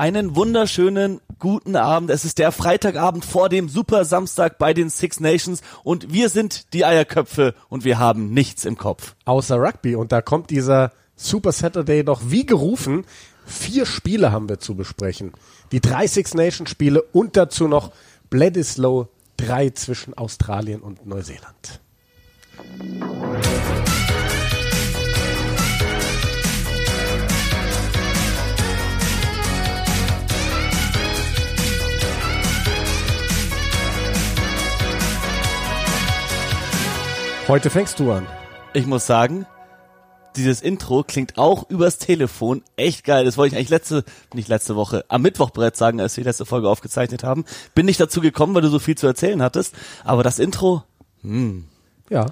Einen wunderschönen guten Abend. Es ist der Freitagabend vor dem Super Samstag bei den Six Nations und wir sind die Eierköpfe und wir haben nichts im Kopf. Außer Rugby und da kommt dieser Super Saturday noch wie gerufen. Vier Spiele haben wir zu besprechen. Die drei Six Nations Spiele und dazu noch Bledisloe 3 zwischen Australien und Neuseeland. Heute fängst du an. Ich muss sagen, dieses Intro klingt auch übers Telefon echt geil. Das wollte ich eigentlich letzte, nicht letzte Woche, am Mittwoch bereits sagen, als wir die letzte Folge aufgezeichnet haben. Bin nicht dazu gekommen, weil du so viel zu erzählen hattest. Aber das Intro, hm, Ja.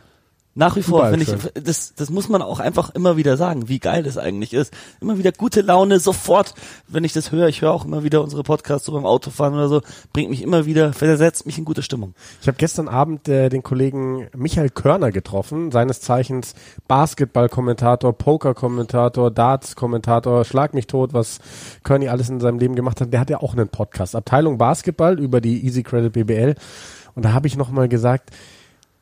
Nach wie vor, finde ich, das, das muss man auch einfach immer wieder sagen, wie geil das eigentlich ist. Immer wieder gute Laune, sofort, wenn ich das höre, ich höre auch immer wieder unsere Podcasts so beim Autofahren oder so, bringt mich immer wieder, versetzt mich in gute Stimmung. Ich habe gestern Abend äh, den Kollegen Michael Körner getroffen, seines Zeichens Basketball-Kommentator, Poker-Kommentator, Darts-Kommentator, Schlag mich tot, was Körny alles in seinem Leben gemacht hat. Der hat ja auch einen Podcast, Abteilung Basketball über die Easy Credit BBL. Und da habe ich nochmal gesagt,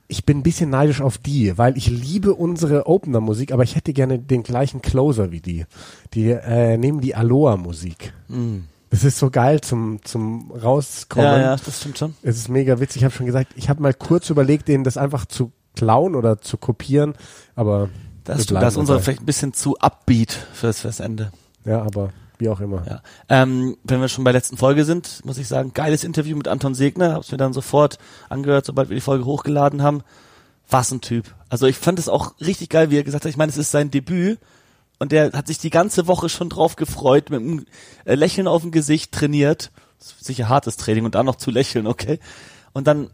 ich bin ein bisschen neidisch auf die, weil ich liebe unsere Opener-Musik, aber ich hätte gerne den gleichen Closer wie die. Die äh, nehmen die Aloha-Musik. Das ist so geil zum, zum Rauskommen. Ja, ja, das stimmt schon. Es ist mega witzig. Ich habe schon gesagt, ich habe mal kurz überlegt, denen das einfach zu klauen oder zu kopieren, aber Das, das ist unsere vielleicht ein bisschen zu upbeat fürs, fürs Ende. Ja, aber wie auch immer. Ja. Ähm, wenn wir schon bei der letzten Folge sind, muss ich sagen, geiles Interview mit Anton Segner, hab's mir dann sofort angehört, sobald wir die Folge hochgeladen haben. Was ein Typ. Also ich fand es auch richtig geil, wie er gesagt hat, ich meine, es ist sein Debüt und der hat sich die ganze Woche schon drauf gefreut, mit einem äh, Lächeln auf dem Gesicht trainiert. Sicher hartes Training und dann noch zu lächeln, okay. Und dann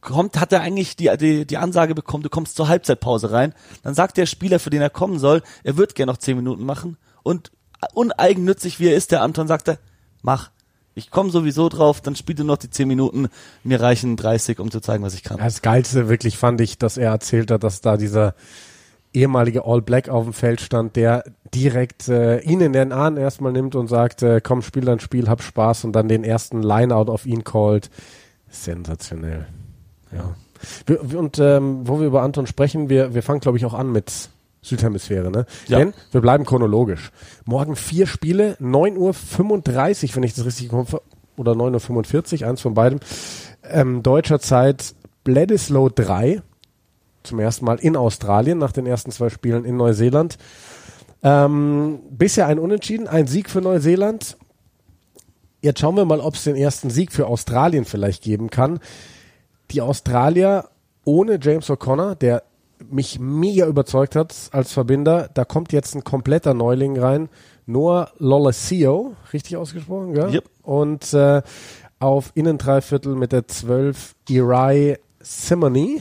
kommt, hat er eigentlich die, die, die Ansage bekommen, du kommst zur Halbzeitpause rein. Dann sagt der Spieler, für den er kommen soll, er wird gerne noch zehn Minuten machen. Und uneigennützig wie er ist, der Anton sagt er, mach. Ich komme sowieso drauf, dann spiel du noch die zehn Minuten. Mir reichen 30, um zu zeigen, was ich kann. Das Geilste wirklich fand ich, dass er erzählt hat, dass da dieser ehemalige All Black auf dem Feld stand, der direkt äh, ihn in den Arm erstmal nimmt und sagt, äh, komm, spiel dein Spiel, hab Spaß und dann den ersten Lineout auf ihn callt. Sensationell. Ja. Wir- und ähm, wo wir über Anton sprechen, wir, wir fangen, glaube ich, auch an mit Südhemisphäre, ne? Ja. Denn wir bleiben chronologisch. Morgen vier Spiele, 9.35 Uhr, wenn ich das richtig komme, oder 9.45 Uhr, eins von beidem. Ähm, deutscher Zeit Bledisloe 3, zum ersten Mal in Australien, nach den ersten zwei Spielen in Neuseeland. Ähm, bisher ein Unentschieden, ein Sieg für Neuseeland. Jetzt schauen wir mal, ob es den ersten Sieg für Australien vielleicht geben kann. Die Australier ohne James O'Connor, der mich mega überzeugt hat als Verbinder, da kommt jetzt ein kompletter Neuling rein. Noah Lolesio, richtig ausgesprochen, gell? Yep. Und äh, auf Innendreiviertel mit der 12 Irai Simony,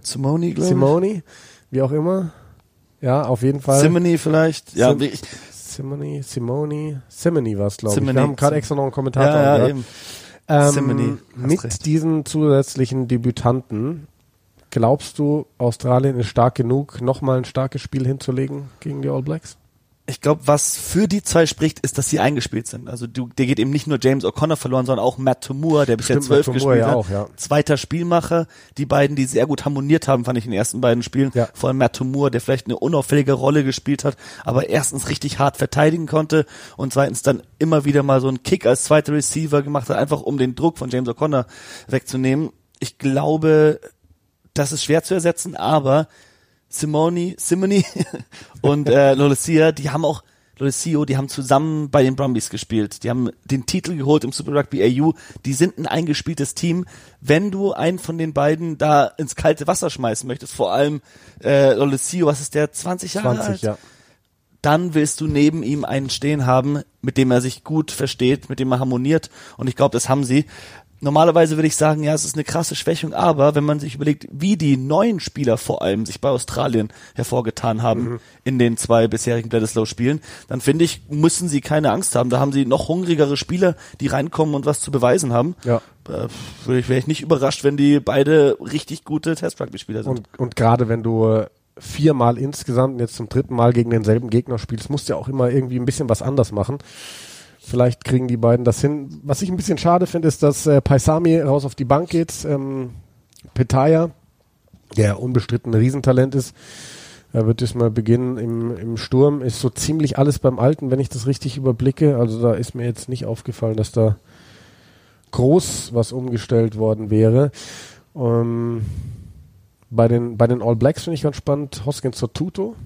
Simone, glaube Simoni, wie auch immer. Ja, auf jeden Fall. Simone vielleicht. Ja, Sim- ich, Simony, Simoni, Simony war es, glaube ich. Simony. Wir haben gerade extra noch einen Kommentator. ja, ja, eben. Ähm, Simony, mit recht. diesen zusätzlichen Debütanten, glaubst du, Australien ist stark genug, nochmal ein starkes Spiel hinzulegen gegen die All Blacks? Ich glaube, was für die zwei spricht, ist, dass sie eingespielt sind. Also du, der geht eben nicht nur James O'Connor verloren, sondern auch Matt Toomua, der bisher zwölf gespielt ja hat. auch, ja. Zweiter Spielmacher. Die beiden, die sehr gut harmoniert haben, fand ich in den ersten beiden Spielen. Ja. Vor allem Matt Toomua, der vielleicht eine unauffällige Rolle gespielt hat, aber erstens richtig hart verteidigen konnte und zweitens dann immer wieder mal so einen Kick als zweiter Receiver gemacht hat, einfach um den Druck von James O'Connor wegzunehmen. Ich glaube, das ist schwer zu ersetzen, aber Simone, Simone und äh, Lolesio, die haben auch Lolesio, die haben zusammen bei den Brumbies gespielt. Die haben den Titel geholt im Super Rugby AU. Die sind ein eingespieltes Team. Wenn du einen von den beiden da ins kalte Wasser schmeißen möchtest, vor allem äh, Lolesio, was ist der, 20 Jahre 20, alt? ja. dann willst du neben ihm einen stehen haben, mit dem er sich gut versteht, mit dem er harmoniert. Und ich glaube, das haben sie. Normalerweise würde ich sagen, ja, es ist eine krasse Schwächung, aber wenn man sich überlegt, wie die neuen Spieler vor allem sich bei Australien hervorgetan haben in den zwei bisherigen Bledisloe-Spielen, dann finde ich, müssen sie keine Angst haben. Da haben sie noch hungrigere Spieler, die reinkommen und was zu beweisen haben. Ja. Äh, ich, wäre ich nicht überrascht, wenn die beide richtig gute Test-Rugby-Spieler sind. Und, und gerade wenn du äh, viermal insgesamt und jetzt zum dritten Mal gegen denselben Gegner spielst, musst du ja auch immer irgendwie ein bisschen was anders machen. Vielleicht kriegen die beiden das hin. Was ich ein bisschen schade finde, ist, dass äh, Paisami raus auf die Bank geht. Ähm, Petaya, der unbestritten ein Riesentalent ist, er wird diesmal beginnen im, im Sturm. Ist so ziemlich alles beim Alten, wenn ich das richtig überblicke. Also da ist mir jetzt nicht aufgefallen, dass da groß was umgestellt worden wäre. Ähm, bei den, bei den All Blacks finde ich ganz spannend. Hoskins Sotuto,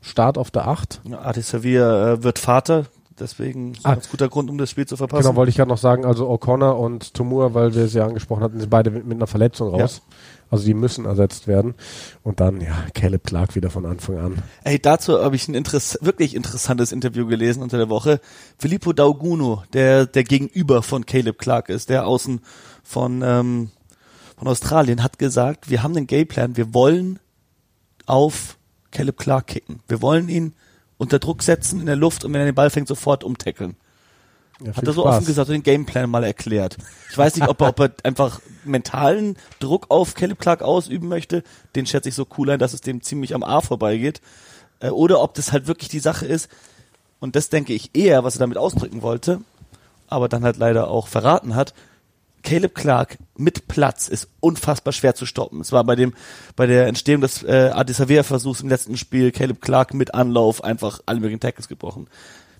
Start auf der 8. Ja, Adi Servier äh, wird Vater, deswegen ist Ah. ein ganz guter Grund, um das Spiel zu verpassen. Genau, wollte ich gerade noch sagen, also O'Connor und Tomur, weil wir es ja angesprochen hatten, sind beide mit, mit einer Verletzung raus. Also die müssen ersetzt werden. Und dann, ja, Caleb Clark wieder von Anfang an. Ey, dazu habe ich ein Interess wirklich interessantes Interview gelesen unter der Woche. Filippo Dauguno, der der Gegenüber von Caleb Clark ist, der Außen von ähm, von Australien, hat gesagt, wir haben den Gameplan, wir wollen auf Caleb Clark kicken. Wir wollen ihn unter Druck setzen in der Luft und wenn er den Ball fängt, sofort umtackeln. Ja, Hat er so Spaß. offen gesagt, den Gameplan mal erklärt. Ich weiß nicht, ob er, ob er einfach mentalen Druck auf Caleb Clark ausüben möchte. Den schätze ich so cool ein, dass es dem ziemlich am A vorbeigeht. Äh, Oder ob das halt wirklich die Sache ist. Und das denke ich eher, was er damit ausdrücken wollte, aber dann halt leider auch verraten hat. Caleb Clark mit Platz ist unfassbar schwer zu stoppen. Es war bei dem, bei der Entstehung des äh, Adisavea-Versuchs im letzten Spiel Caleb Clark mit Anlauf einfach alle möglichen Tackles gebrochen.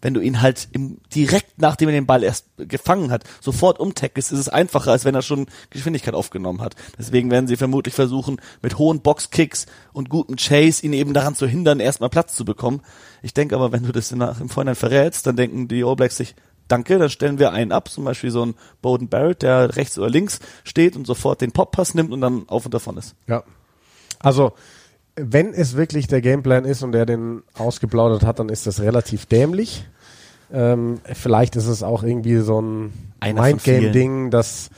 Wenn du ihn halt im, direkt nachdem er den Ball erst gefangen hat, sofort umtackelst, ist es einfacher, als wenn er schon Geschwindigkeit aufgenommen hat. Deswegen werden sie vermutlich versuchen, mit hohen Boxkicks und gutem Chase ihn eben daran zu hindern, erstmal Platz zu bekommen. Ich denke aber, wenn du das nach, im Vorhinein verrätst, dann denken die All Blacks sich, danke, dann stellen wir einen ab, zum Beispiel so einen Bowden Barrett, der rechts oder links steht und sofort den Pop-Pass nimmt und dann auf und davon ist. Ja. Also, wenn es wirklich der Gameplan ist und er den ausgeplaudert hat, dann ist das relativ dämlich. Ähm, vielleicht ist es auch irgendwie so ein Mindgame-Ding, dass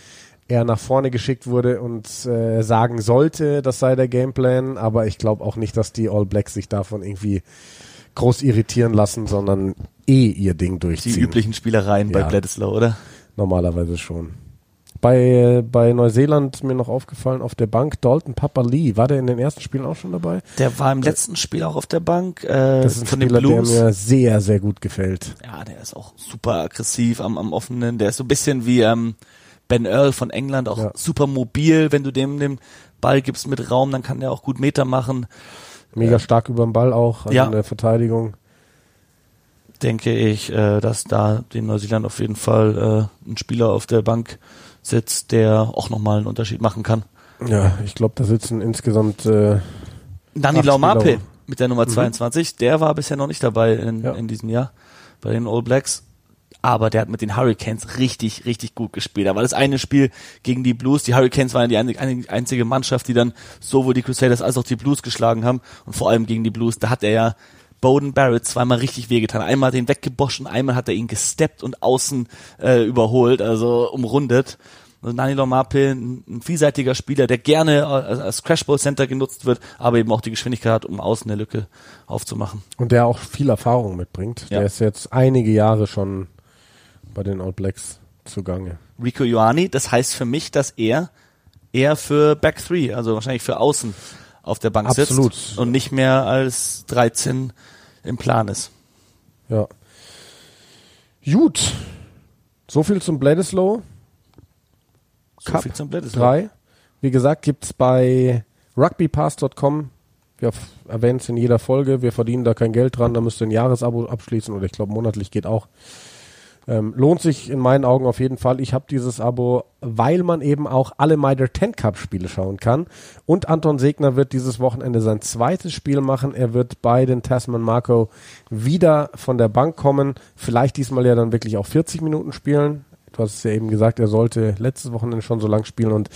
er nach vorne geschickt wurde und äh, sagen sollte, das sei der Gameplan, aber ich glaube auch nicht, dass die All Blacks sich davon irgendwie groß irritieren lassen, sondern eh ihr Ding Die durchziehen. üblichen Spielereien bei Ja. Bledisloe, oder? Normalerweise schon. Bei, bei Neuseeland mir noch aufgefallen auf der Bank, Dalton Papa Lee, war der in den ersten Spielen auch schon dabei? Der war im letzten Spiel auch auf der Bank äh, Das ist ein von den Spieler, der Blues. mir sehr, sehr gut gefällt. Ja, der ist auch super aggressiv am, am offenen. Der ist so ein bisschen wie ähm, Ben Earl von England, auch Ja. super mobil. Wenn du dem den Ball gibst mit Raum, dann kann der auch gut Meter machen. Mega stark über den Ball auch, also Ja. in der Verteidigung. Denke ich, äh, dass da den Neuseeland auf jeden Fall äh, ein Spieler auf der Bank sitzt, der auch nochmal einen Unterschied machen kann. Ja, ich glaube, da sitzen insgesamt äh, Dani Laumape mit der Nummer 22, der war bisher noch nicht dabei in, Ja. in diesem Jahr bei den All Blacks. Aber der hat mit den Hurricanes richtig, richtig gut gespielt. Da war das eine Spiel gegen die Blues. Die Hurricanes waren ja die einzige Mannschaft, die dann sowohl die Crusaders als auch die Blues geschlagen haben. Und vor allem gegen die Blues, da hat er ja Bowden Barrett zweimal richtig wehgetan. Einmal hat er ihn weggeboschen, einmal hat er ihn gesteppt und außen äh, überholt, also umrundet. Also Nani Lomape, ein, ein vielseitiger Spieler, der gerne als, als Crashball Center genutzt wird, aber eben auch die Geschwindigkeit hat, um außen eine Lücke aufzumachen. und der auch viel Erfahrung mitbringt. Ja. Der ist jetzt einige Jahre schon bei den All Blacks zugange. Rico Ioani, das heißt für mich, dass er eher für Back Three, also wahrscheinlich für Außen auf der Bank Absolut. sitzt und nicht mehr als 13 im Plan ist. Ja. Gut. So viel zum Bledisloe. So Cup viel zum Bledisloe. 3. Wie gesagt, gibt's bei rugbypass.com. Wir erwähnen es in jeder Folge. Wir verdienen da kein Geld dran. Da müsst ihr ein Jahresabo abschließen oder ich glaube monatlich geht auch. Ähm, lohnt sich in meinen Augen auf jeden Fall. Ich habe dieses Abo, weil man eben auch alle Mitre 10 Cup Spiele schauen kann. Und Anton Segner wird dieses Wochenende sein zweites Spiel machen. Er wird bei den Tasman Marco wieder von der Bank kommen. Vielleicht diesmal ja dann wirklich auch 40 Minuten spielen. Du hast es ja eben gesagt, er sollte letztes Wochenende schon so lang spielen und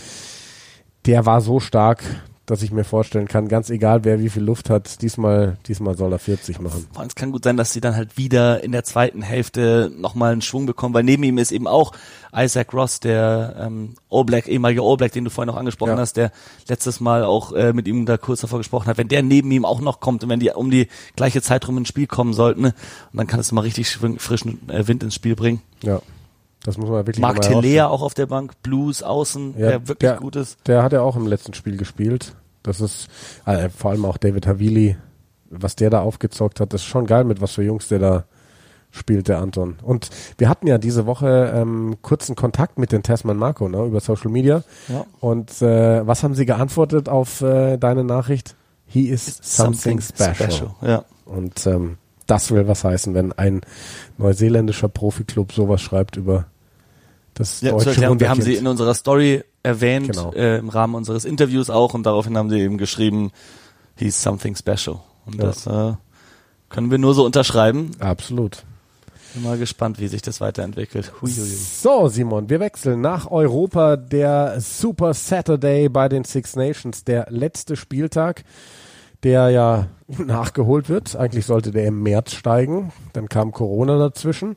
der war so stark, dass ich mir vorstellen kann, ganz egal wer wie viel Luft hat, diesmal, diesmal soll er 40 machen. Vor allem, Es kann gut sein, dass sie dann halt wieder in der zweiten Hälfte nochmal einen Schwung bekommen, weil neben ihm ist eben auch Isaac Ross, der ähm, All Black, ehemalige All Black, den du vorhin noch angesprochen Ja. hast, der letztes Mal auch äh, mit ihm da kurz davor gesprochen hat. Wenn der neben ihm auch noch kommt und wenn die um die gleiche Zeit rum ins Spiel kommen sollten, ne, und dann kann es mal richtig frischen äh, Wind ins Spiel bringen. Ja, das muss man wirklich Mark Telea auch auf der Bank, Blues außen, Ja, der wirklich der- gut ist. Der hat ja auch im letzten Spiel gespielt. Das ist äh, vor allem auch David Havili, was der da aufgezockt hat, das ist schon geil, mit was für Jungs der da spielt der Anton. Und wir hatten ja diese Woche ähm, kurzen Kontakt mit den Tasman Marco ne, über Social Media. Ja. Und äh, was haben sie geantwortet auf äh, deine Nachricht? He is something, special. Ja. Und ähm, das will was heißen, wenn ein neuseeländischer Profiklub sowas schreibt über das Ja, deutsche Erklärung, wir haben sie in unserer Story erwähnt, Genau. äh, im Rahmen unseres Interviews auch, und daraufhin haben sie eben geschrieben, he's something special. Und Ja. das äh, können wir nur so unterschreiben. Absolut. Bin mal gespannt, wie sich das weiterentwickelt. Huiuiui. So, Simon, wir wechseln nach Europa. Der Super Saturday bei den Six Nations, der letzte Spieltag, der ja nachgeholt wird. Eigentlich sollte der im März steigen. Dann kam Corona dazwischen.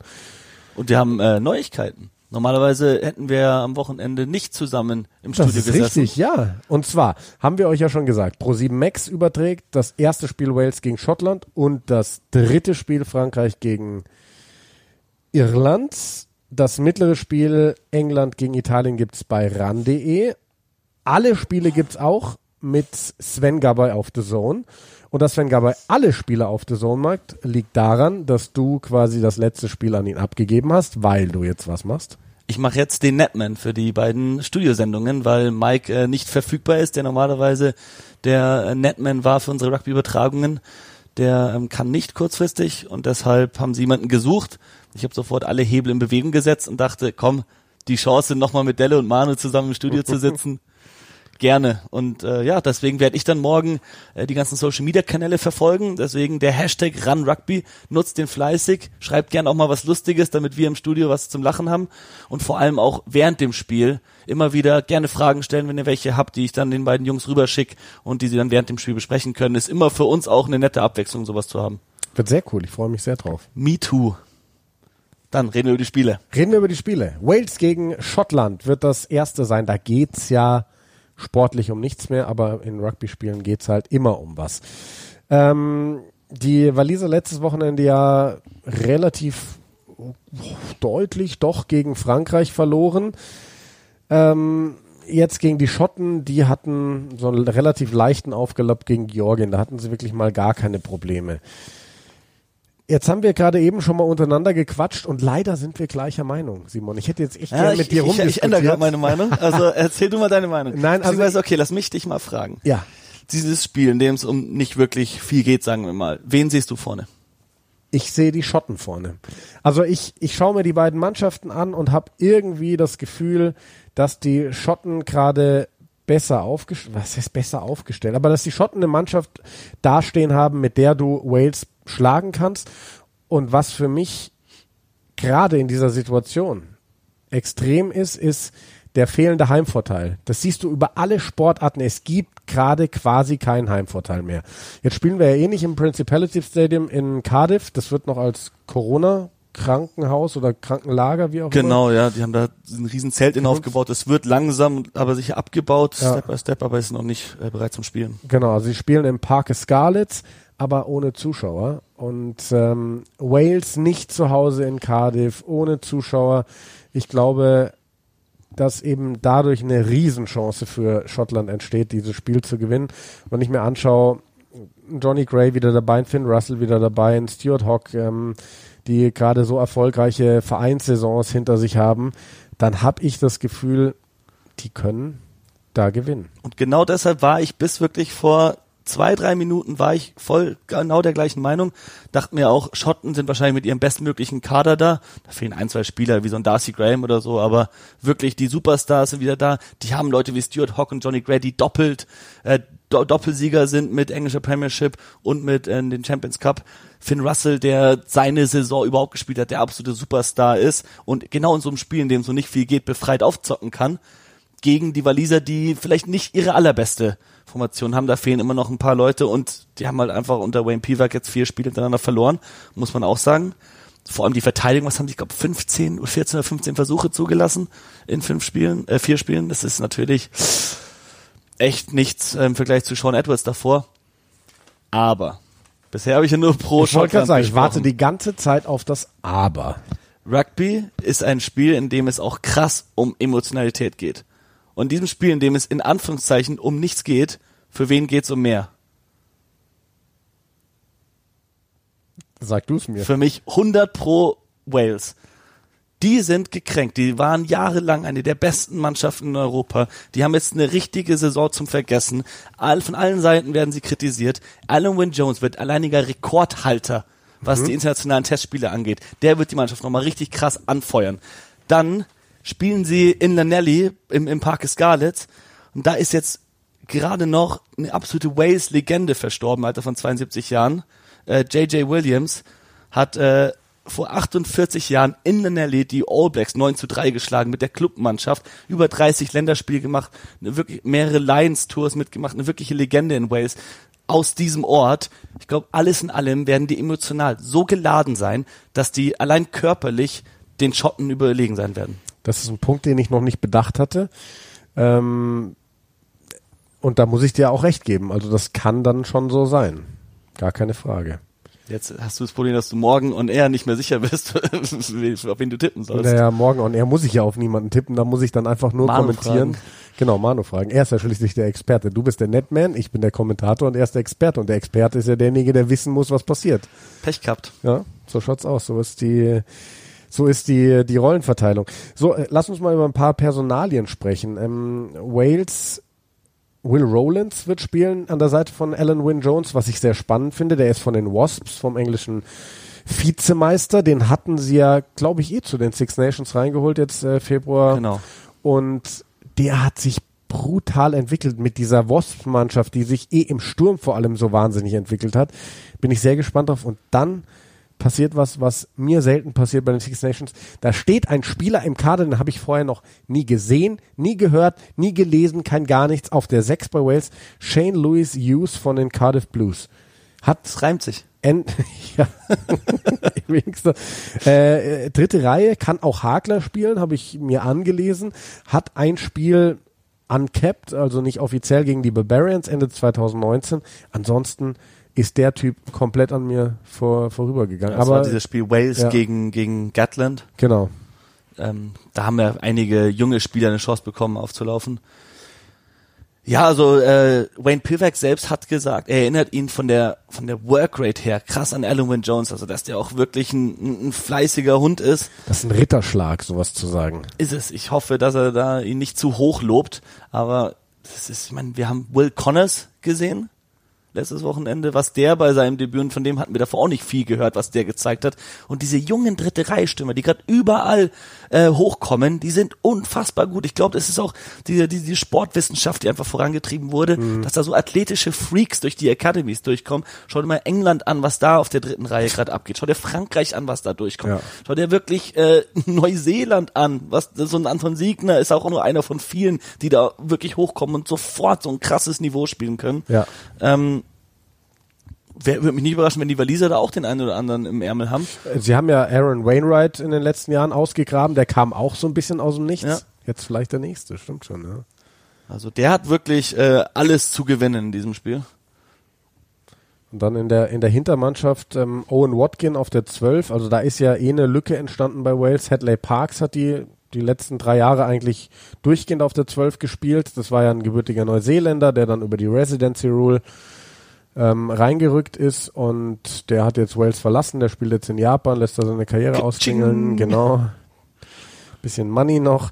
Und wir haben äh, Neuigkeiten. Normalerweise hätten wir am Wochenende nicht zusammen im Das Studio ist gesessen. richtig, ja. Und zwar haben wir euch ja schon gesagt, Pro7 Max überträgt das erste Spiel Wales gegen Schottland und das dritte Spiel Frankreich gegen Irland. Das mittlere Spiel England gegen Italien gibt's bei ran.de. Alle Spiele gibt's auch mit Sven Gabay auf The Zone. Und dass Sven Gabay alle Spiele auf The Zone macht, liegt daran, dass du quasi das letzte Spiel an ihn abgegeben hast, weil du jetzt was machst. Ich mache jetzt den Netman für die beiden Studiosendungen, weil Mike äh, nicht verfügbar ist, der normalerweise der äh, Netman war für unsere Rugby-Übertragungen. Der ähm, kann nicht kurzfristig und deshalb haben sie jemanden gesucht. Ich habe sofort alle Hebel in Bewegung gesetzt und dachte, komm, die Chance, nochmal mit Delle und Manu zusammen im Studio zu sitzen, gerne. Und äh, ja, deswegen werde ich dann morgen äh, die ganzen Social Media Kanäle verfolgen. Deswegen der Hashtag RunRugby, nutzt den fleißig, schreibt gern auch mal was Lustiges, damit wir im Studio was zum Lachen haben. Und vor allem auch während dem Spiel immer wieder gerne Fragen stellen, wenn ihr welche habt, die ich dann den beiden Jungs rüberschicke und die sie dann während dem Spiel besprechen können. Ist immer für uns auch eine nette Abwechslung, sowas zu haben. Wird sehr cool, ich freue mich sehr drauf. Me too. Dann reden wir über die Spiele. Reden wir über die Spiele. Wales gegen Schottland wird das erste sein. Da geht's ja sportlich um nichts mehr, aber in Rugby-Spielen geht's halt immer um was. Ähm, die Waliser letztes Wochenende ja relativ deutlich doch gegen Frankreich verloren. Ähm, jetzt gegen die Schotten, die hatten so einen relativ leichten Aufgelapp gegen Georgien. Da hatten sie wirklich mal gar keine Probleme. Jetzt haben wir gerade eben schon mal untereinander gequatscht und leider sind wir gleicher Meinung, Simon. Ich hätte jetzt echt Ja, gern ich, mit dir ich, ich ändere gerade rumdiskutiert. meine Meinung. Also erzähl du mal deine Meinung. Nein, also- Beziehungsweise, okay, lass mich dich mal fragen. Ja, Dieses Spiel, in dem es um nicht wirklich viel geht, sagen wir mal. Wen siehst du vorne? ich sehe die Schotten vorne. Also ich, ich schaue mir die beiden Mannschaften an und habe irgendwie das Gefühl, dass die Schotten gerade besser aufgestellt, was heißt besser aufgestellt, aber dass die Schotten eine Mannschaft dastehen haben, mit der du Wales schlagen kannst. Und was für mich gerade in dieser Situation extrem ist, ist der fehlende Heimvorteil. Das siehst du über alle Sportarten. Es gibt gerade quasi keinen Heimvorteil mehr. Jetzt spielen wir ja eh nicht im Principality Stadium in Cardiff. Das wird noch als Corona-Krankenhaus oder Krankenlager, wie auch immer. Genau, ja, die haben da ein riesen Zelt in aufgebaut. Es wird langsam, aber sicher abgebaut, Ja. Step by Step, aber ist noch nicht äh, bereit zum Spielen. Genau, also sie spielen im Parque Scarlets, aber ohne Zuschauer. Und ähm, Wales nicht zu Hause in Cardiff, ohne Zuschauer. Ich glaube, dass eben dadurch eine Riesenchance für Schottland entsteht, dieses Spiel zu gewinnen. Wenn ich mir anschaue, Johnny Gray wieder dabei, ein Finn Russell wieder dabei, ein Stuart Hawk, ähm, die gerade so erfolgreiche Vereinssaisons hinter sich haben, dann habe ich das Gefühl, die können da gewinnen. Und genau deshalb war ich bis wirklich vor zwei, drei Minuten war ich voll genau der gleichen Meinung. Dachte mir auch, Schotten sind wahrscheinlich mit ihrem bestmöglichen Kader da. Da fehlen ein, zwei Spieler wie so ein Darcy Graham oder so, aber wirklich die Superstars sind wieder da. Die haben Leute wie Stuart Hawk und Johnny Gray, die doppelt äh, Do Doppelsieger sind mit englischer Premiership und mit äh, den Champions Cup. Finn Russell, der seine Saison überhaupt gespielt hat, der absolute Superstar ist und genau in so einem Spiel, in dem so nicht viel geht, befreit aufzocken kann gegen die Waliser, die vielleicht nicht ihre allerbeste Formation haben. Da fehlen immer noch ein paar Leute und die haben halt einfach unter Wayne Pivac jetzt vier Spiele hintereinander verloren, muss man auch sagen. Vor allem die Verteidigung, was haben die, ich glaube, 15 oder 14 oder 15 Versuche zugelassen in fünf Spielen, äh, vier Spielen. Das ist natürlich echt nichts äh, im Vergleich zu Sean Edwards davor. Aber bisher habe ich ja nur pro Ich wollte gerade sagen, ich warte die ganze Zeit auf das Aber. Rugby ist ein Spiel, in dem es auch krass um Emotionalität geht. Und in diesem Spiel, in dem es in Anführungszeichen um nichts geht, für wen geht's um mehr? Sag du es mir. Für mich 100 pro Wales. Die sind gekränkt. Die waren jahrelang eine der besten Mannschaften in Europa. Die haben jetzt eine richtige Saison zum Vergessen. All, von allen Seiten werden sie kritisiert. Alan Wynne Jones wird alleiniger Rekordhalter, was die internationalen Testspiele angeht. Der wird die Mannschaft nochmal richtig krass anfeuern. Dann spielen sie in Lanelli im, im Parque Scarlett. Und da ist jetzt gerade noch eine absolute Wales-Legende verstorben, Alter von 72 Jahren. Äh, J.J. Williams hat äh, vor 48 Jahren in Lanelli die All Blacks 9 zu 3 geschlagen mit der Clubmannschaft, über 30 Länderspiele gemacht, eine wirklich mehrere Lions-Tours mitgemacht, eine wirkliche Legende in Wales aus diesem Ort. Ich glaube, alles in allem werden die emotional so geladen sein, dass die allein körperlich den Schotten überlegen sein werden. Das ist ein Punkt, den ich noch nicht bedacht hatte. Ähm, und da muss ich dir auch recht geben. Also das kann dann schon so sein. Gar keine Frage. Jetzt hast du das Problem, dass du morgen und er nicht mehr sicher bist, auf wen du tippen sollst. Naja, morgen und er muss ich ja auf niemanden tippen, da muss ich dann einfach nur Manu kommentieren. fragen. Genau, Manu fragen. Er ist ja schließlich der Experte. Du bist der Netman, ich bin der Kommentator und er ist der Experte. Und der Experte ist ja derjenige, der wissen muss, was passiert. Pech gehabt. Ja, so schaut's aus. So ist die, so ist die, die Rollenverteilung. So, äh, lass uns mal über ein paar Personalien sprechen. Ähm, Wales, Will Rowlands wird spielen an der Seite von Alan Wynne Jones, was ich sehr spannend finde. Der ist von den Wasps, vom englischen Vizemeister. Den hatten sie ja, glaube ich, eh zu den Six Nations reingeholt jetzt äh, Februar. Genau. Und der hat sich brutal entwickelt mit dieser Wasp-Mannschaft, die sich eh im Sturm vor allem so wahnsinnig entwickelt hat. Bin ich sehr gespannt drauf. Und dann passiert was, was mir selten passiert bei den Six Nations. Da steht ein Spieler im Kader, den habe ich vorher noch nie gesehen, nie gehört, nie gelesen, kein gar nichts. Auf der 6 bei Wales, Shane Lewis Hughes von den Cardiff Blues. Hat Es reimt sich. N ja. Äh, dritte Reihe kann auch Hakler spielen, habe ich mir angelesen. Hat ein Spiel uncapped, also nicht offiziell gegen die Barbarians Ende 2019. Ansonsten ist der Typ komplett an mir vor, vorübergegangen. Das Aber war dieses Spiel Wales ja. gegen, gegen Gatland. genau. Ähm, da haben ja einige junge Spieler eine Chance bekommen, aufzulaufen. Ja, also äh, Wayne Pivak selbst hat gesagt, er erinnert ihn von der von der Workrate her krass an Alan Wynne Jones, also dass der auch wirklich ein, ein, ein fleißiger Hund ist. Das ist ein Ritterschlag, sowas zu sagen. Ist es. Ich hoffe, dass er da ihn nicht zu hoch lobt, aber das ist, ich meine, wir haben Will Connors gesehen letztes Wochenende, was der bei seinem Debüt, und von dem hatten wir davor auch nicht viel gehört, was der gezeigt hat. Und diese jungen dritte Reihe-Stürmer, die gerade überall äh, hochkommen, die sind unfassbar gut. Ich glaube, das ist auch diese, diese die Sportwissenschaft, die einfach vorangetrieben wurde, dass da so athletische Freaks durch die Academies durchkommen. Schau dir mal England an, was da auf der dritten Reihe gerade abgeht. Schau dir Frankreich an, was da durchkommt. Ja. Schau dir wirklich äh, Neuseeland an. Was so ein Anton Siegner ist auch nur einer von vielen, die da wirklich hochkommen und sofort so ein krasses Niveau spielen können. Ja. Ähm, wer, würde mich nicht überraschen, wenn die Waliser da auch den einen oder anderen im Ärmel haben. Sie haben ja Aaron Wainwright in den letzten Jahren ausgegraben, der kam auch so ein bisschen aus dem Nichts. Ja. Jetzt vielleicht der nächste, stimmt schon, ja. Also der hat wirklich äh, alles zu gewinnen in diesem Spiel. Und dann in der, in der Hintermannschaft ähm, Owen Watkin auf der 12. Also da ist ja eh eine Lücke entstanden bei Wales. Hadley Parks hat die, die letzten drei Jahre eigentlich durchgehend auf der 12 gespielt. Das war ja ein gebürtiger Neuseeländer, der dann über die Residency Rule ähm, reingerückt ist und der hat jetzt Wales verlassen. Der spielt jetzt in Japan, lässt da seine Karriere ausklingeln. Genau. Bisschen Money noch.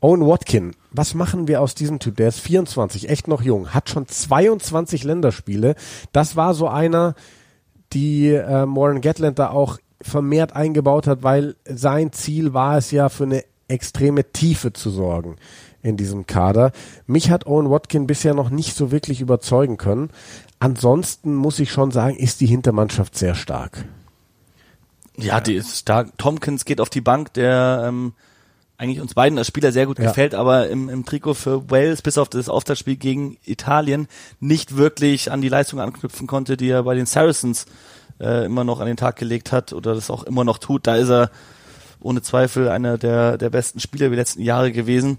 Owen Watkin, was machen wir aus diesem Typ? Der ist 24, echt noch jung, hat schon 22 Länderspiele. Das war so einer, die äh, Warren Gatland da auch vermehrt eingebaut hat, weil sein Ziel war es ja für eine extreme Tiefe zu sorgen in diesem Kader. Mich hat Owen Watkin bisher noch nicht so wirklich überzeugen können. Ansonsten muss ich schon sagen, ist die Hintermannschaft sehr stark. Ja, die ist stark. Tompkins geht auf die Bank, der ähm, eigentlich uns beiden als Spieler sehr gut Ja. gefällt, aber im, im Trikot für Wales bis auf das Auftaktspiel gegen Italien nicht wirklich an die Leistung anknüpfen konnte, die er bei den Saracens äh, immer noch an den Tag gelegt hat oder das auch immer noch tut. Da ist er ohne Zweifel einer der, der besten Spieler der letzten Jahre gewesen.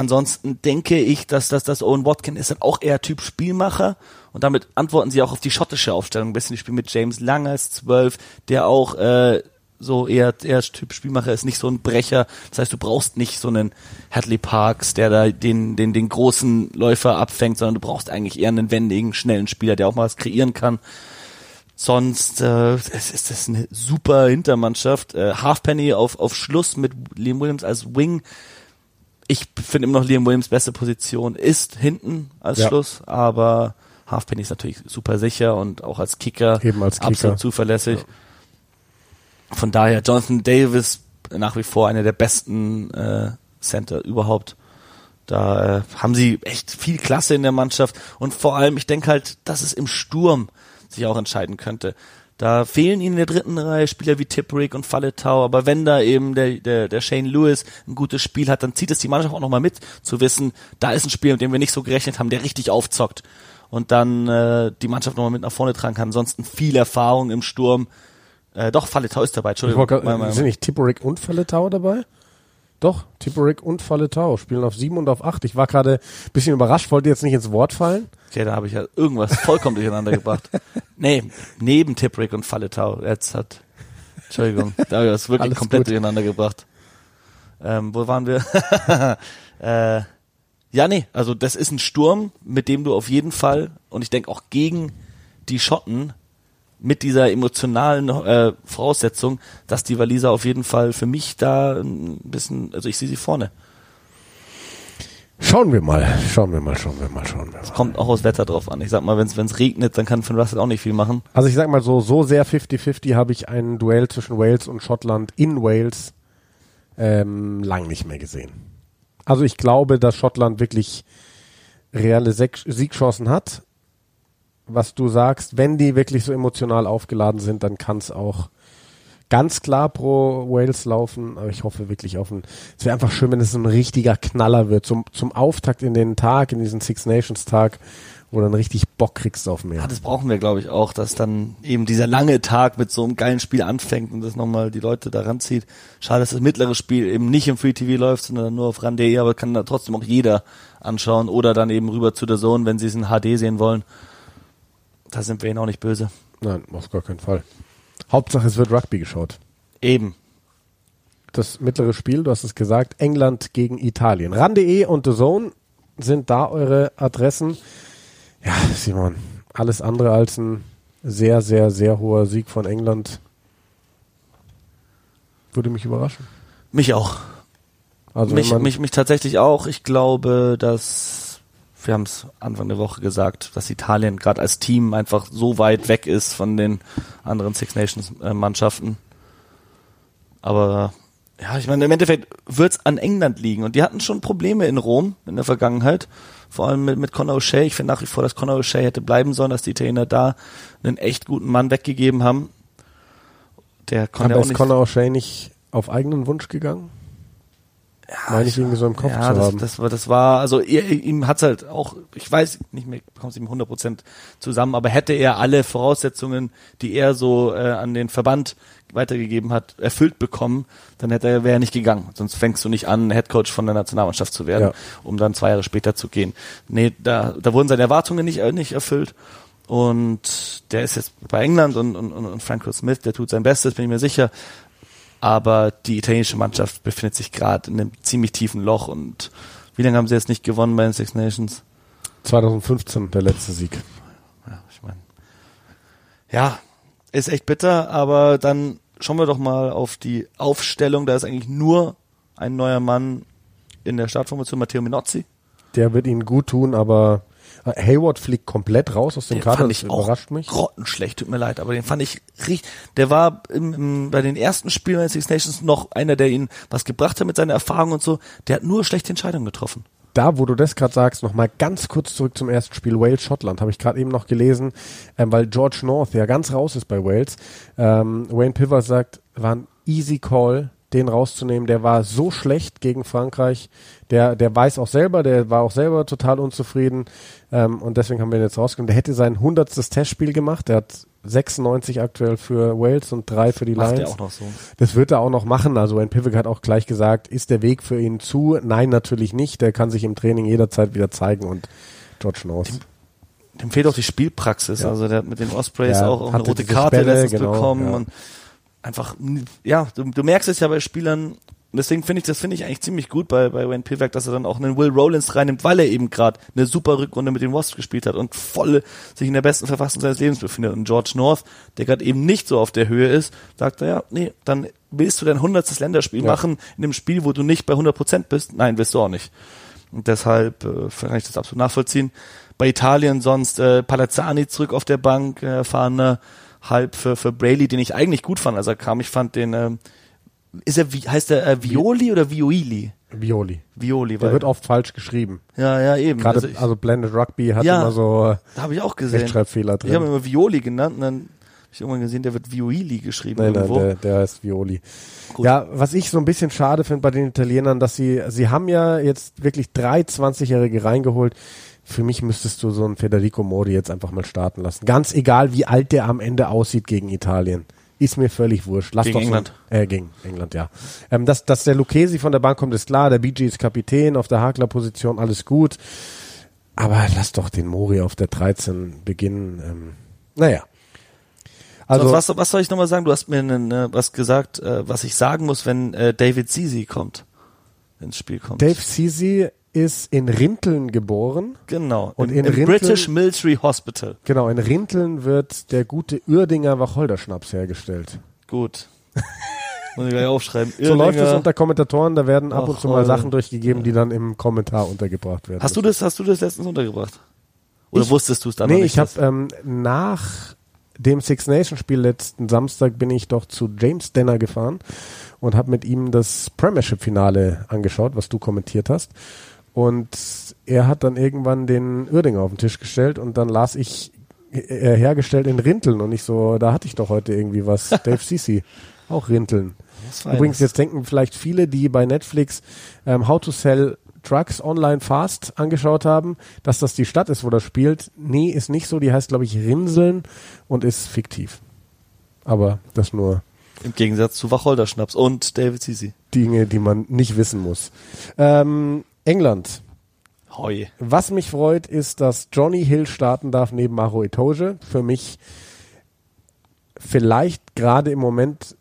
Ansonsten denke ich, dass das, das Owen Watkin ist dann auch eher Typ Spielmacher und damit antworten sie auch auf die schottische Aufstellung ein bisschen. Die spielen mit James Lang als zwölf, der auch äh, so eher, eher Typ Spielmacher ist, nicht so ein Brecher. Das heißt, du brauchst nicht so einen Hadley Parks, der da den, den, den großen Läufer abfängt, sondern du brauchst eigentlich eher einen wendigen, schnellen Spieler, der auch mal was kreieren kann. Sonst äh, es ist das eine super Hintermannschaft. Äh, Halfpenny auf, auf Schluss mit Liam Williams als Wing. Ich finde immer noch Liam Williams beste Position ist hinten als Ja. Schluss, aber Halfpenny ist natürlich super sicher und auch als Kicker, Eben als Kicker. absolut zuverlässig. Von daher Jonathan Davis nach wie vor einer der besten äh, Center überhaupt. Da äh, haben sie echt viel Klasse in der Mannschaft und vor allem, ich denke halt, dass es im Sturm sich auch entscheiden könnte. Da fehlen ihnen in der dritten Reihe Spieler wie Tipperick und Falletau, aber wenn da eben der, der, der Shane Lewis ein gutes Spiel hat, dann zieht es die Mannschaft auch nochmal mit, zu wissen, da ist ein Spieler, mit dem wir nicht so gerechnet haben, der richtig aufzockt und dann äh, die Mannschaft nochmal mit nach vorne tragen kann. Ansonsten viel Erfahrung im Sturm. Äh, doch, Falletau ist dabei, Ich Entschuldigung. wollte grad- mein- sind nicht Tipperick und Falletau dabei? Doch, Tipperick und Falletau spielen auf sieben und auf acht. Ich war gerade ein bisschen überrascht, wollte jetzt nicht ins Wort fallen. Okay, da habe ich ja irgendwas vollkommen durcheinander gebracht. Nee, neben Tipperick und Falletau. Jetzt hat, Entschuldigung, da habe ich das wirklich Alles komplett gut. durcheinander gebracht. Ähm, wo waren wir? äh, ja, nee, also das ist ein Sturm, mit dem du auf jeden Fall, und ich denke auch gegen die Schotten, mit dieser emotionalen äh, Voraussetzung, dass die Waliser auf jeden Fall für mich da ein bisschen, also ich sehe sie vorne. Schauen wir mal, schauen wir mal, schauen wir mal, schauen wir mal. Kommt auch aufs Wetter drauf an. Ich sag mal, wenn es regnet, dann kann Finn Russell auch nicht viel machen. Also ich sag mal so, so sehr 50-50 habe ich ein Duell zwischen Wales und Schottland in Wales ähm, lang nicht mehr gesehen. Also ich glaube, dass Schottland wirklich reale Siegchancen hat. Was du sagst, wenn die wirklich so emotional aufgeladen sind, dann kann es auch ganz klar pro Wales laufen. Aber ich hoffe wirklich auf ein. Es wäre einfach schön, wenn es ein richtiger Knaller wird. Zum, zum Auftakt in den Tag, in diesen Six Nations Tag, wo du dann richtig Bock kriegst auf mehr. Ja, das brauchen wir, glaube ich, auch, dass dann eben dieser lange Tag mit so einem geilen Spiel anfängt und das nochmal die Leute da ranzieht. Schade, dass das mittlere Spiel eben nicht im Free TV läuft, sondern nur auf RAN.de, aber kann da trotzdem auch jeder anschauen oder dann eben rüber zu der Zone, wenn sie es in HD sehen wollen. Da sind wir ihnen auch nicht böse. Nein, auf gar keinen Fall. Hauptsache, es wird Rugby geschaut. Eben. Das mittlere Spiel, du hast es gesagt, England gegen Italien. RAN.de und The Zone sind da eure Adressen. Ja, Simon, alles andere als ein sehr, sehr, sehr hoher Sieg von England. Würde mich überraschen. Mich auch. Also mich, man, mich, mich tatsächlich auch. Ich glaube, dass, wir haben es Anfang der Woche gesagt, dass Italien gerade als Team einfach so weit weg ist von den anderen Six Nations äh, Mannschaften. Aber ja, ich meine, im Endeffekt wird's an England liegen. Und die hatten schon Probleme in Rom in der Vergangenheit. Vor allem mit, mit Conor O'Shea. Ich finde nach wie vor, dass Conor O'Shea hätte bleiben sollen, dass die Italiener da einen echt guten Mann weggegeben haben. Der konnte aber ist. Conor O'Shea nicht auf eigenen Wunsch gegangen? Meine ich irgendwie so im Kopf ja, zu das, haben. das war, das war, also ihr, ihm hat's halt auch, ich weiß nicht mehr, bekommt es ihm 100% zusammen, aber hätte er alle Voraussetzungen, die er so äh, an den Verband weitergegeben hat, erfüllt bekommen, dann hätte er, wäre er nicht gegangen. Sonst fängst du nicht an, Headcoach von der Nationalmannschaft zu werden, Ja. um dann zwei Jahre später zu gehen. Nee, da, da wurden seine Erwartungen nicht, äh, nicht erfüllt. Und der ist jetzt bei England und, und, und und Franco Smith, der tut sein Bestes, bin ich mir sicher. Aber die italienische Mannschaft befindet sich gerade in einem ziemlich tiefen Loch und wie lange haben sie jetzt nicht gewonnen bei den Six Nations? 2015 der letzte Sieg. Ja, ich meine. Ja, ist echt bitter, aber dann schauen wir doch mal auf die Aufstellung. Da ist eigentlich nur ein neuer Mann in der Startformation, Matteo Minozzi. Der wird ihnen gut tun, aber Hayward fliegt komplett raus aus dem Den Kader. fand Das ich auch überrascht mich. grottenschlecht, tut mir leid, aber den fand ich richtig, der war im, im, bei den ersten Spielen bei den Six Nations noch einer, der ihn was gebracht hat mit seiner Erfahrung und so. Der hat nur schlechte Entscheidungen getroffen. Da, wo du das gerade sagst, noch mal ganz kurz zurück zum ersten Spiel Wales-Schottland. Habe ich gerade eben noch gelesen, ähm, weil George North ja ganz raus ist bei Wales. Ähm, Wayne Pivers sagt, war ein easy Call, den rauszunehmen. Der war so schlecht gegen Frankreich. Der, der weiß auch selber, der war auch selber total unzufrieden. Ähm, und deswegen haben wir ihn jetzt rausgenommen. Der hätte sein hundertstes Testspiel gemacht. Der hat 96 aktuell für Wales und drei für die Macht Lions. er auch noch so. Das wird er auch noch machen. Also Wayne Pivek hat auch gleich gesagt, ist der Weg für ihn zu? Nein, natürlich nicht. Der kann sich im Training jederzeit wieder zeigen und George North. Dem fehlt auch die Spielpraxis. Ja. Also der hat mit den Ospreys Ja, auch, eine rote Karte Sperre, letztens genau, bekommen ja. und einfach, ja, du, du merkst es ja bei Spielern, Und deswegen finde ich, das finde ich eigentlich ziemlich gut bei, bei Wayne Pivak, dass er dann auch einen Will Rollins reinnimmt, weil er eben gerade eine super Rückrunde mit den Wasps gespielt hat und voll sich in der besten Verfassung seines Lebens befindet. Und George North, der gerade eben nicht so auf der Höhe ist, sagt er, ja, nee, dann willst du dein hundertstes Länderspiel Ja. machen in einem Spiel, wo du nicht bei 100 Prozent bist? Nein, willst du auch nicht. Und deshalb äh, kann ich das absolut nachvollziehen. Bei Italien sonst äh, Palazzani zurück auf der Bank, äh, erfahrener halb für, für Braley, den ich eigentlich gut fand, als er kam. Ich fand den, ähm, ist er, wie, heißt er äh, Violi oder Vioili? Violi. Violi, Der weil, wird oft falsch geschrieben. ja, ja, eben. Gerade, also, ich, also Blended Rugby hat Ja. immer so äh, da habe ich auch gesehen. Rechtschreibfehler Ich habe drin. immer Violi genannt und dann habe ich irgendwann gesehen, der wird Vioili geschrieben Nein, nein, irgendwo. der, der heißt Violi. Gut. Ja, was ich so ein bisschen schade finde bei den Italienern, dass sie, sie haben ja jetzt wirklich drei 20-Jährige reingeholt. Für mich müsstest du so einen Federico Mori jetzt einfach mal starten lassen. Ganz egal, wie alt der am Ende aussieht gegen Italien. Ist mir völlig wurscht. Lass Gegen doch so- England. äh, gegen England, ja. Ähm, dass, dass der Lucchesi von der Bank kommt, ist klar. Der BG ist Kapitän auf der Hakler-Position, alles gut. Aber lass doch den Mori auf der 13 beginnen. Ähm, naja. Also Also, was, was soll ich nochmal sagen? Du hast mir einen, äh, was gesagt, äh, was ich sagen muss, wenn äh, David Sisi kommt, ins Spiel kommt. Dave Sisi ist in Rinteln geboren. genau. Und in im Rinteln- British Military Hospital. Genau, in Rinteln wird der gute Uerdinger Wacholderschnaps hergestellt. Gut. Muss ich gleich aufschreiben. So läuft es unter Kommentatoren, da werden ab und zu mal. Sachen durchgegeben, die dann im Kommentar untergebracht werden. Hast du das, hast du das letztens untergebracht? Oder Ich- wusstest du es dann Nee, noch nicht? ich habe ähm, nach dem Six Nation Spiel letzten Samstag bin ich doch zu James Denner gefahren und habe mit ihm das Premiership Finale angeschaut, was du kommentiert hast. Und er hat dann irgendwann den Uerdinger auf den Tisch gestellt und dann las ich äh, hergestellt in Rinteln und ich so, da hatte ich doch heute irgendwie was. Dave Sisi, auch Rinteln. Übrigens, jetzt denken vielleicht viele, die bei Netflix ähm, How to Sell Trucks Online Fast angeschaut haben, dass das die Stadt ist, wo das spielt. Nee, ist nicht so. Die heißt, glaube ich, Rinseln und ist fiktiv. Aber das nur Im Gegensatz zu Wacholderschnaps und David Sisi. Dinge, die man nicht wissen muss. Ähm, England. Heu. Was mich freut, ist, dass Johnny Hill starten darf neben Maro Itoje. Für mich vielleicht gerade im Moment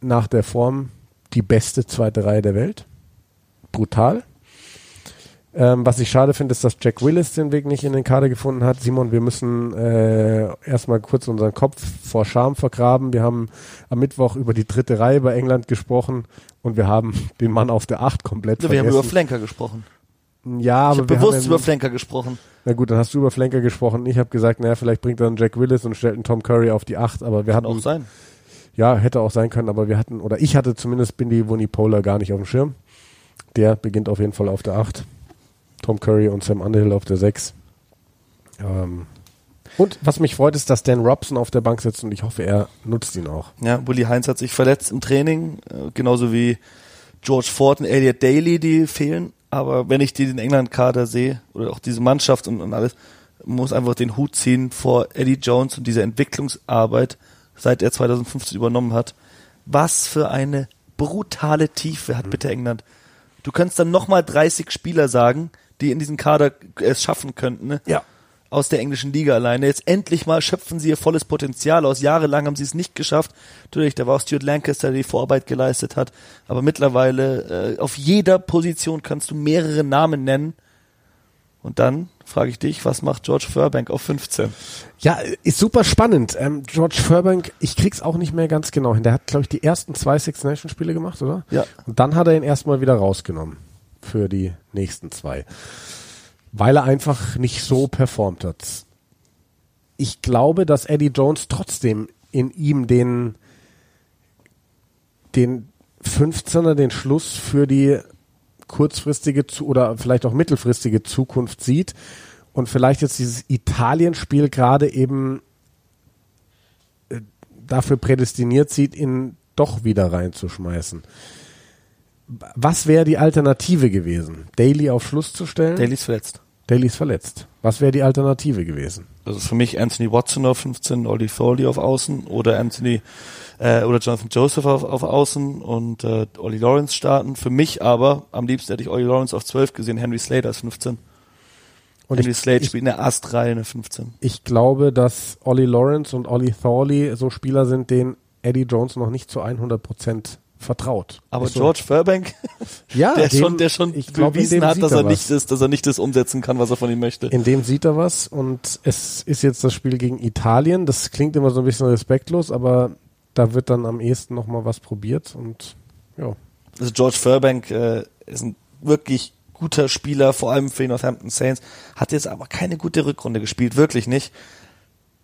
nach der Form die beste zweite Reihe der Welt. Brutal. Ähm, was ich schade finde, ist, dass Jack Willis den Weg nicht in den Kader gefunden hat. Simon, wir müssen äh, erstmal kurz unseren Kopf vor Scham vergraben. Wir haben am Mittwoch über die dritte Reihe bei England gesprochen und wir haben den Mann auf der Acht komplett Ja, wir haben vergessen. über Flanker gesprochen. ja, Ich aber habe wir bewusst haben über Flanker gesprochen. na gut, dann hast du über Flanker gesprochen. Ich habe gesagt, naja, vielleicht bringt dann Jack Willis und stellt einen Tom Curry auf die Acht, aber wir Kann auch hatten, sein. ja, hätte auch sein können, aber wir hatten, oder ich hatte zumindest Bindi Wunipola gar nicht auf dem Schirm. Der beginnt auf jeden Fall auf der Acht. Tom Curry und Sam Underhill auf der Sechs. Ähm, und was mich freut, ist, dass Dan Robson auf der Bank sitzt und ich hoffe, er nutzt ihn auch. Ja, Willi Heinz hat sich verletzt im Training, äh, genauso wie George Ford und Elliot Daly, die fehlen. Aber wenn ich die den England-Kader sehe, oder auch diese Mannschaft und, und alles, muss einfach den Hut ziehen vor Eddie Jones und dieser Entwicklungsarbeit, seit er 2015 übernommen hat. Was für eine brutale Tiefe hat bitte England. Du könntest dann nochmal 30 Spieler sagen, die in diesem Kader es schaffen könnten. Ne? Ja. aus der englischen Liga alleine. Jetzt endlich mal schöpfen sie ihr volles Potenzial aus. Jahrelang haben sie es nicht geschafft. Natürlich, da war auch Stuart Lancaster, der die Vorarbeit geleistet hat. Aber mittlerweile äh, auf jeder Position kannst du mehrere Namen nennen. Und dann frage ich dich, was macht George Furbank auf 15? Ja, ist super spannend. Ähm, George Furbank, ich krieg's auch nicht mehr ganz genau hin. Der hat, glaube ich, die ersten zwei Six Nation Spiele gemacht, oder? Ja. Und dann hat er ihn erstmal wieder rausgenommen für die nächsten zwei. Weil er einfach nicht so performt hat. Ich glaube, dass Eddie Jones trotzdem in ihm den, den 15er, den Schluss für die kurzfristige zu, oder vielleicht auch mittelfristige Zukunft sieht und vielleicht jetzt dieses Italien-Spiel gerade eben äh, dafür prädestiniert sieht, ihn doch wieder reinzuschmeißen. Was wäre die Alternative gewesen? Daly auf Schluss zu stellen? Daly ist verletzt. Daly ist verletzt. Was wäre die Alternative gewesen? Also für mich Anthony Watson auf 15, Ollie Thorley auf Außen oder Anthony äh, oder Jonathan Joseph auf, auf Außen und äh, Ollie Lawrence starten. Für mich aber, am liebsten hätte ich Ollie Lawrence auf 12 gesehen, Henry Slater ist 15. Und Henry ich, Slade ich, spielt in der Astreihe eine 15. ich glaube, dass Ollie Lawrence und Ollie Thorley so Spieler sind, denen Eddie Jones noch nicht zu 100 Prozent vertraut. Aber Ist so. George Fairbank, ja, der dem- schon, der schon ich glaub, bewiesen hat, dass er er nicht das, dass er nicht das umsetzen kann, was er von ihm möchte. In dem sieht er was und es ist jetzt das Spiel gegen Italien. Das klingt immer so ein bisschen respektlos, aber da wird dann am ehesten nochmal was probiert und ja. Also George Fairbank äh, ist ein wirklich guter Spieler, vor allem für die Northampton Saints, hat jetzt aber keine gute Rückrunde gespielt, wirklich nicht.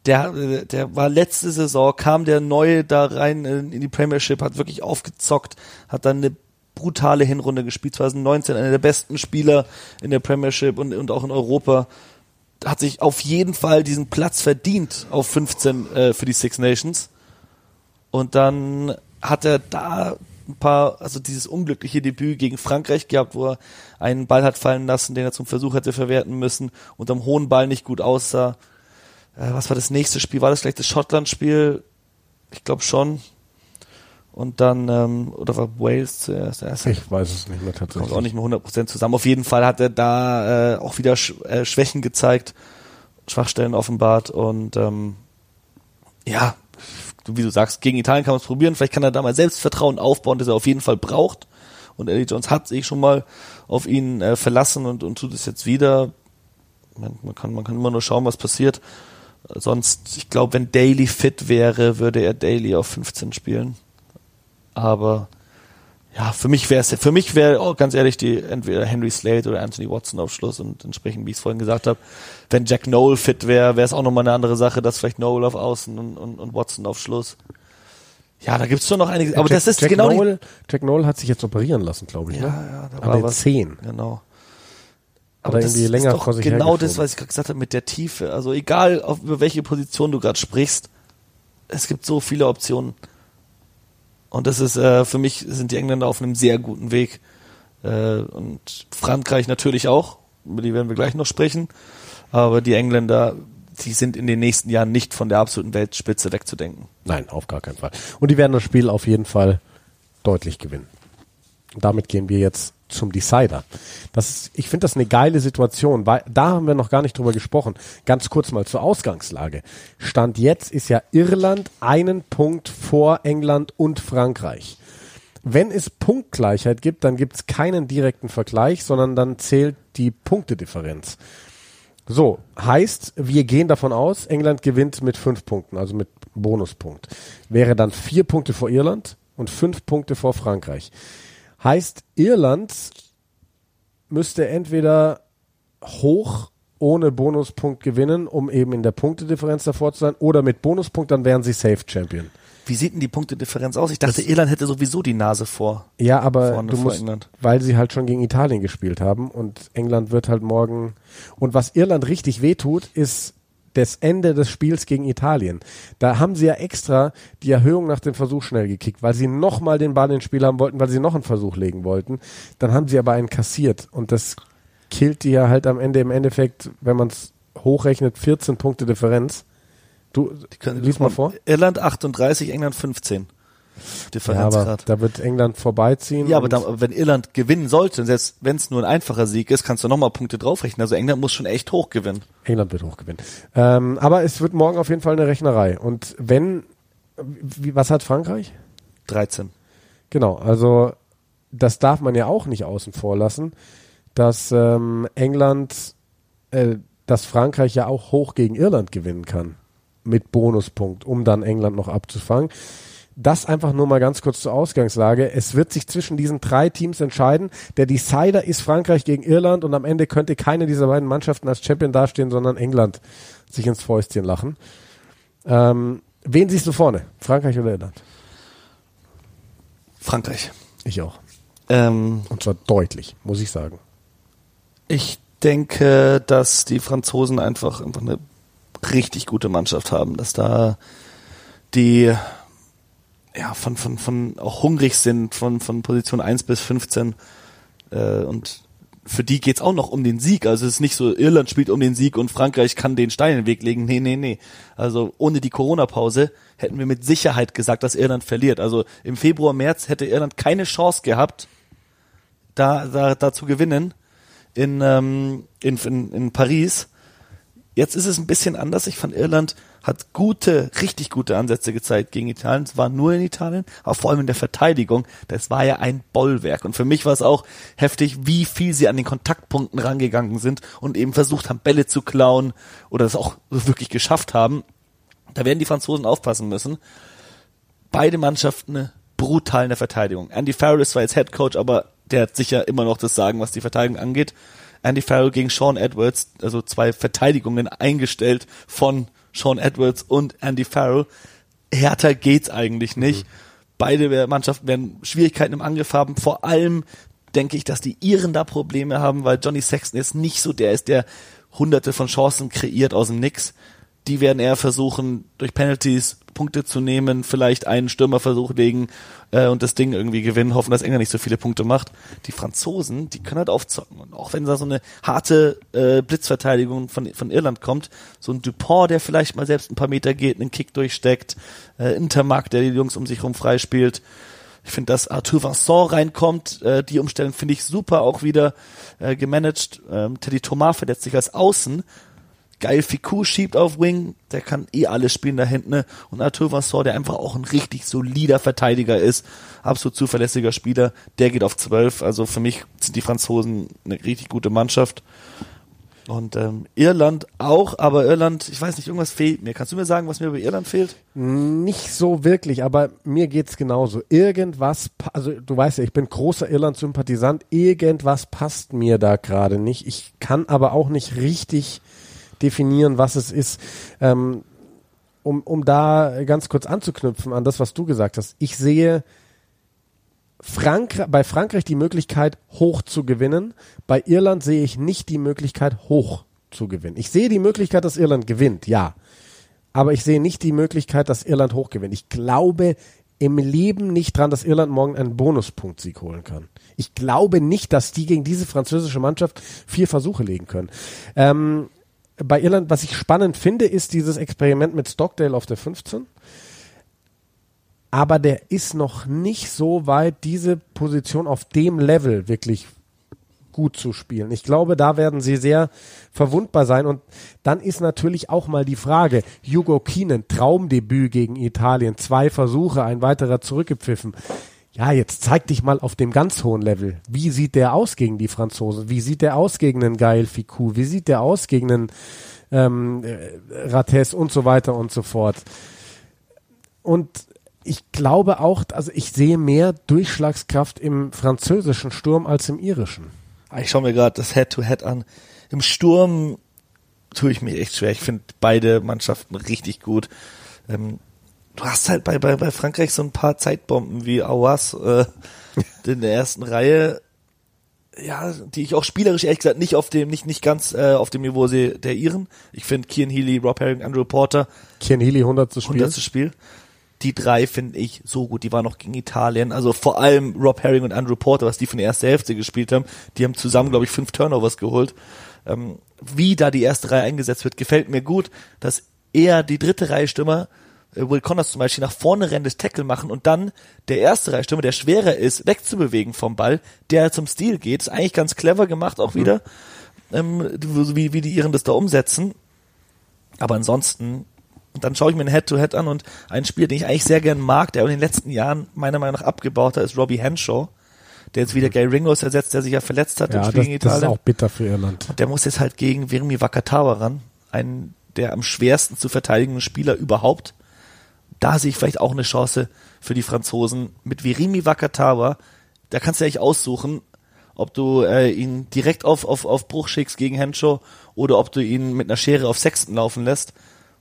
Der, äh, der war letzte Saison, kam der Neue da rein in die Premiership, hat wirklich aufgezockt, hat dann eine brutale Hinrunde gespielt, 2019, einer der besten Spieler in der Premiership und, und auch in Europa. Hat sich auf jeden Fall diesen Platz verdient auf 15 äh, für die Six Nations. Und dann hat er da ein paar, also dieses unglückliche Debüt gegen Frankreich gehabt, wo er einen Ball hat fallen lassen, den er zum Versuch hätte verwerten müssen und am hohen Ball nicht gut aussah. Äh, was war das nächste Spiel? War das vielleicht das Schottland-Spiel? Ich glaube schon. Und dann, ähm, oder war Wales zuerst? zuerst Ich weiß es nicht mehr kommt tatsächlich. auch nicht mehr 100% zusammen. Auf jeden Fall hat er da äh, auch wieder Sch äh, Schwächen gezeigt, Schwachstellen offenbart und ähm, ja, wie du sagst, gegen Italien kann man es probieren. Vielleicht kann er da mal Selbstvertrauen aufbauen, das er auf jeden Fall braucht. Und Eddie Jones hat sich schon mal auf ihn äh, verlassen und, und tut es jetzt wieder. Man, man, kann, man kann immer nur schauen, was passiert. Sonst, ich glaube, wenn Daly fit wäre, würde er Daly auf 15 spielen. Aber ja, für mich wäre es, für mich wäre oh, ganz ehrlich die entweder Henry Slade oder Anthony Watson auf Schluss und entsprechend, wie ich es vorhin gesagt habe, wenn Jack Noel fit wäre, wäre es auch nochmal eine andere Sache, dass vielleicht Noel auf Außen und, und, und Watson auf Schluss. Ja, da gibt's schon noch einiges, aber Jack, das ist Jack genau Noel, Jack Noel hat sich jetzt operieren lassen, glaube ich. ja, ne? ja, da An war was. Zehen. Genau. Hat er irgendwie länger ist doch vor sich genau das, was ich gerade gesagt habe mit der Tiefe. Also egal, auf, über welche Position du gerade sprichst, es gibt so viele Optionen. Und das ist äh, für mich sind die Engländer auf einem sehr guten Weg. Äh, und Frankreich natürlich auch, über die werden wir gleich noch sprechen. Aber die Engländer, die sind in den nächsten Jahren nicht von der absoluten Weltspitze wegzudenken. Nein, auf gar keinen Fall. Und die werden das Spiel auf jeden Fall deutlich gewinnen. Und damit gehen wir jetzt zum Decider. Das ist, ich finde das eine geile Situation, weil da haben wir noch gar nicht drüber gesprochen. Ganz kurz mal zur Ausgangslage. Stand jetzt ist ja Irland einen Punkt vor England und Frankreich. Wenn es Punktgleichheit gibt, dann gibt es keinen direkten Vergleich, sondern dann zählt die Punktedifferenz. So, heißt, wir gehen davon aus, England gewinnt mit fünf Punkten, also mit Bonuspunkt. Wäre dann vier Punkte vor Irland und fünf Punkte vor Frankreich. Heißt, Irland müsste entweder hoch ohne Bonuspunkt gewinnen, um eben in der Punktedifferenz davor zu sein, oder mit Bonuspunkt, dann wären sie Safe Champion. Wie sieht denn die Punktedifferenz aus? Ich dachte, Irland hätte sowieso die Nase vor. Ja, aber du musst, England. weil sie halt schon gegen Italien gespielt haben und England wird halt morgen. Und was Irland richtig wehtut, ist das Ende des Spiels gegen Italien. Da haben sie ja extra die Erhöhung nach dem Versuch schnell gekickt, weil sie nochmal den Ball ins Spiel haben wollten, weil sie noch einen Versuch legen wollten. Dann haben sie aber einen kassiert und das killt die ja halt am Ende im Endeffekt, wenn man es hochrechnet, 14 Punkte Differenz. Du, lies mal vor. Irland 38, England 15. Ja, aber Differenzgrad. da wird England vorbeiziehen. Ja, aber da, wenn Irland gewinnen sollte, und selbst wenn es nur ein einfacher Sieg ist, kannst du nochmal Punkte draufrechnen. Also England muss schon echt hoch gewinnen. England wird hochgewinnen. Ähm, aber es wird morgen auf jeden Fall eine Rechnerei. Und wenn, wie, was hat Frankreich? 13. Genau, also das darf man ja auch nicht außen vor lassen, dass ähm, England, äh, dass Frankreich ja auch hoch gegen Irland gewinnen kann mit Bonuspunkt, um dann England noch abzufangen. Das einfach nur mal ganz kurz zur Ausgangslage. Es wird sich zwischen diesen drei Teams entscheiden. Der Decider ist Frankreich gegen Irland und am Ende könnte keine dieser beiden Mannschaften als Champion dastehen, sondern England sich ins Fäustchen lachen. Ähm, wen siehst du vorne? Frankreich oder Irland? Frankreich. Ich auch. Ähm, Und zwar deutlich, muss ich sagen. ich denke, dass die Franzosen einfach, einfach eine richtig gute Mannschaft haben, dass da die ja von, von, von auch hungrig sind, von, von Position 1 bis 15 äh, und für die geht's auch noch um den Sieg. Also es ist nicht so, Irland spielt um den Sieg und Frankreich kann den den Weg legen. Nee, nee, nee. Also ohne die Corona-Pause hätten wir mit Sicherheit gesagt, dass Irland verliert. Also im Februar, März hätte Irland keine Chance gehabt, da, da, da zu gewinnen in, ähm, in, in, in Paris. Jetzt ist es ein bisschen anders. Ich fand Irland hat gute, richtig gute Ansätze gezeigt gegen Italien. Es war nur in Italien, aber vor allem in der Verteidigung. Das war ja ein Bollwerk. Und für mich war es auch heftig, wie viel sie an den Kontaktpunkten rangegangen sind und eben versucht haben, Bälle zu klauen oder es auch wirklich geschafft haben. Da werden die Franzosen aufpassen müssen. Beide Mannschaften brutal in der Verteidigung. Andy Farrell ist zwar jetzt Head Coach, aber der hat sicher immer noch das Sagen, was die Verteidigung angeht. Andy Farrell gegen Sean Edwards, also zwei Verteidigungen eingestellt von Sean Edwards und Andy Farrell. Härter geht's eigentlich nicht. Mhm. Beide Mannschaften werden Schwierigkeiten im Angriff haben. Vor allem denke ich, dass die Iren da Probleme haben, weil Johnny Sexton jetzt nicht so der ist, der hunderte von Chancen kreiert aus dem Nix. Die werden eher versuchen, durch Penalties Punkte zu nehmen, vielleicht einen Stürmerversuch legen äh, und das Ding irgendwie gewinnen, hoffen, dass England nicht so viele Punkte macht. Die Franzosen, die können halt aufzocken. Und auch wenn da so eine harte äh, Blitzverteidigung von, von Irland kommt, so ein Dupont, der vielleicht mal selbst ein paar Meter geht, einen Kick durchsteckt, äh, Intermark, der die Jungs um sich herum freispielt. Ich finde, dass Arthur Vincent reinkommt, äh, die Umstellung finde ich super auch wieder äh, gemanagt. Ähm, Teddy Thomas verletzt sich als Außen, geil Ficou schiebt auf Wing, der kann eh alles spielen da hinten. Ne? Und Arthur Vassor, der einfach auch ein richtig solider Verteidiger ist, absolut zuverlässiger Spieler, der geht auf 12. Also für mich sind die Franzosen eine richtig gute Mannschaft. Und ähm, Irland auch, aber Irland, ich weiß nicht, irgendwas fehlt mir. Kannst du mir sagen, was mir bei Irland fehlt? Nicht so wirklich, aber mir geht's genauso. Irgendwas, also du weißt ja, ich bin großer Irland-Sympathisant. Irgendwas passt mir da gerade nicht. Ich kann aber auch nicht richtig definieren, was es ist. Ähm, um, um da ganz kurz anzuknüpfen an das, was du gesagt hast. Ich sehe Frank bei Frankreich die Möglichkeit, hoch zu gewinnen. Bei Irland sehe ich nicht die Möglichkeit, hoch zu gewinnen. Ich sehe die Möglichkeit, dass Irland gewinnt, ja. Aber ich sehe nicht die Möglichkeit, dass Irland hoch gewinnt. Ich glaube im Leben nicht dran, dass Irland morgen einen Bonuspunkt-Sieg holen kann. Ich glaube nicht, dass die gegen diese französische Mannschaft vier Versuche legen können. Ähm, bei Irland, was ich spannend finde, ist dieses Experiment mit Stockdale auf der 15. Aber der ist noch nicht so weit, diese Position auf dem Level wirklich gut zu spielen. Ich glaube, da werden sie sehr verwundbar sein. Und dann ist natürlich auch mal die Frage, Hugo Keenan, Traumdebüt gegen Italien, zwei Versuche, ein weiterer zurückgepfiffen ja, jetzt zeig dich mal auf dem ganz hohen Level. Wie sieht der aus gegen die Franzosen? Wie sieht der aus gegen einen Gael Ficou? Wie sieht der aus gegen einen ähm, äh, Rates und so weiter und so fort? Und ich glaube auch, also ich sehe mehr Durchschlagskraft im französischen Sturm als im irischen. Ah, ich schaue mir gerade das Head-to-Head -Head an. Im Sturm tue ich mich echt schwer. Ich finde beide Mannschaften richtig gut. Ähm, du hast halt bei, bei, bei Frankreich so ein paar Zeitbomben wie Awas äh, in der ersten Reihe, ja, die ich auch spielerisch ehrlich gesagt nicht auf dem, nicht, nicht ganz äh, auf dem Niveau sehe der Iren. Ich finde Kian Healy, Rob Herring, Andrew Porter. Kian Healy 100 zu Spiel. 100 zu Spiel. Die drei finde ich so gut. Die waren noch gegen Italien. Also vor allem Rob Herring und Andrew Porter, was die von der ersten Hälfte gespielt haben. Die haben zusammen, glaube ich, fünf Turnovers geholt. Ähm, wie da die erste Reihe eingesetzt wird, gefällt mir gut, dass eher die dritte Reihe Stürmer äh, Will Connors zum Beispiel nach vorne rennen, das Tackle machen und dann der erste Reihstürmer, der schwerer ist, wegzubewegen vom Ball, der zum Stil geht, ist eigentlich ganz clever gemacht auch mhm. wieder, ähm, wie, wie die Iren das da umsetzen. Aber ansonsten, dann schaue ich mir ein Head-to-Head -Head an und ein Spieler, den ich eigentlich sehr gern mag, der in den letzten Jahren meiner Meinung nach abgebaut hat, ist Robbie Henshaw der jetzt wieder mhm. Gay Ringos ersetzt, der sich ja verletzt hat ja, im Spiel das, gegen Italien. Das ist auch bitter für Irland. Und der muss jetzt halt gegen Virmi Wakatawa ran, einen der am schwersten zu verteidigenden Spieler überhaupt da sehe ich vielleicht auch eine Chance für die Franzosen. Mit Virimi Wakatawa, da kannst du eigentlich aussuchen, ob du äh, ihn direkt auf, auf, auf Bruch schickst gegen Henshaw oder ob du ihn mit einer Schere auf Sechsten laufen lässt.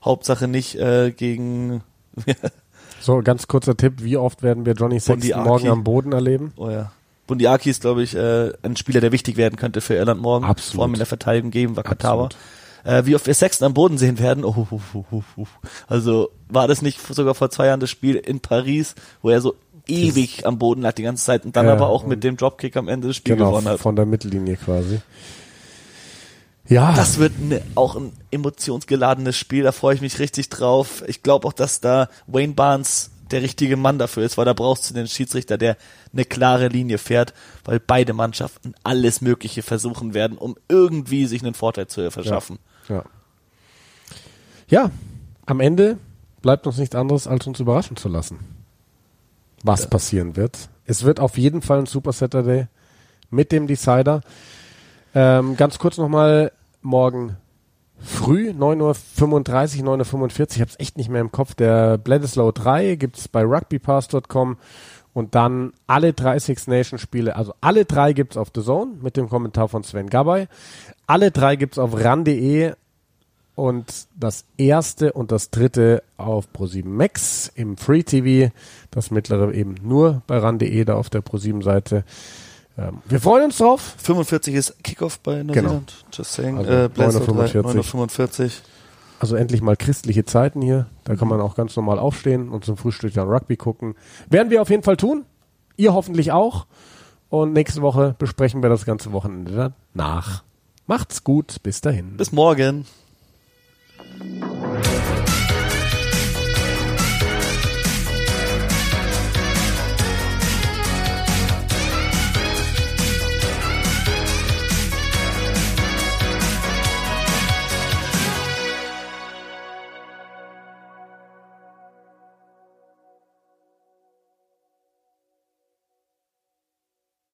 Hauptsache nicht äh, gegen. so, ganz kurzer Tipp, wie oft werden wir Johnny Sexton morgen am Boden erleben? Oh ja. Bundiaki ist, glaube ich, äh, ein Spieler, der wichtig werden könnte für Irland morgen. Absolut. Vor allem in der Verteidigung gegen Wakatawa. Absolut äh, wie oft wir Sexton am Boden sehen werden. Oh, oh, oh, oh, oh. Also war das nicht sogar vor zwei Jahren das Spiel in Paris, wo er so ewig das am Boden lag die ganze Zeit und dann äh, aber auch mit dem Dropkick am Ende des Spiels genau, gewonnen hat. von der Mittellinie quasi. Ja. Das wird ne, auch ein emotionsgeladenes Spiel, da freue ich mich richtig drauf. Ich glaube auch, dass da Wayne Barnes der richtige Mann dafür ist, weil da brauchst du den Schiedsrichter, der eine klare Linie fährt, weil beide Mannschaften alles Mögliche versuchen werden, um irgendwie sich einen Vorteil zu verschaffen. Ja. Ja, ja am Ende bleibt uns nichts anderes, als uns überraschen zu lassen, was Ja. passieren wird. Es wird auf jeden Fall ein Super Saturday mit dem Decider. Ähm, ganz kurz nochmal, morgen früh, 9.35 Uhr, 9.45 Uhr, ich habe es echt nicht mehr im Kopf, der Bledisloe 3 gibt's bei rugbypass.com und dann alle drei Six Nations Spiele, also alle drei gibt's auf The Zone mit dem Kommentar von Sven Gabay. Alle drei gibt's auf ran.de und das erste und das dritte auf Pro7 Max im Free TV, das mittlere eben nur bei ran.de da auf der Pro7 Seite. Ähm, wir freuen uns drauf. 45 ist Kickoff bei Genau. Neuseeland. Just saying. Also äh, Bledsoe 9:45. 9:45. Also endlich mal christliche Zeiten hier. Da kann man auch ganz normal aufstehen und zum Frühstück dann Rugby gucken. Werden wir auf jeden Fall tun. Ihr hoffentlich auch. Und nächste Woche besprechen wir das ganze Wochenende danach. Macht's gut. Bis dahin. Bis morgen.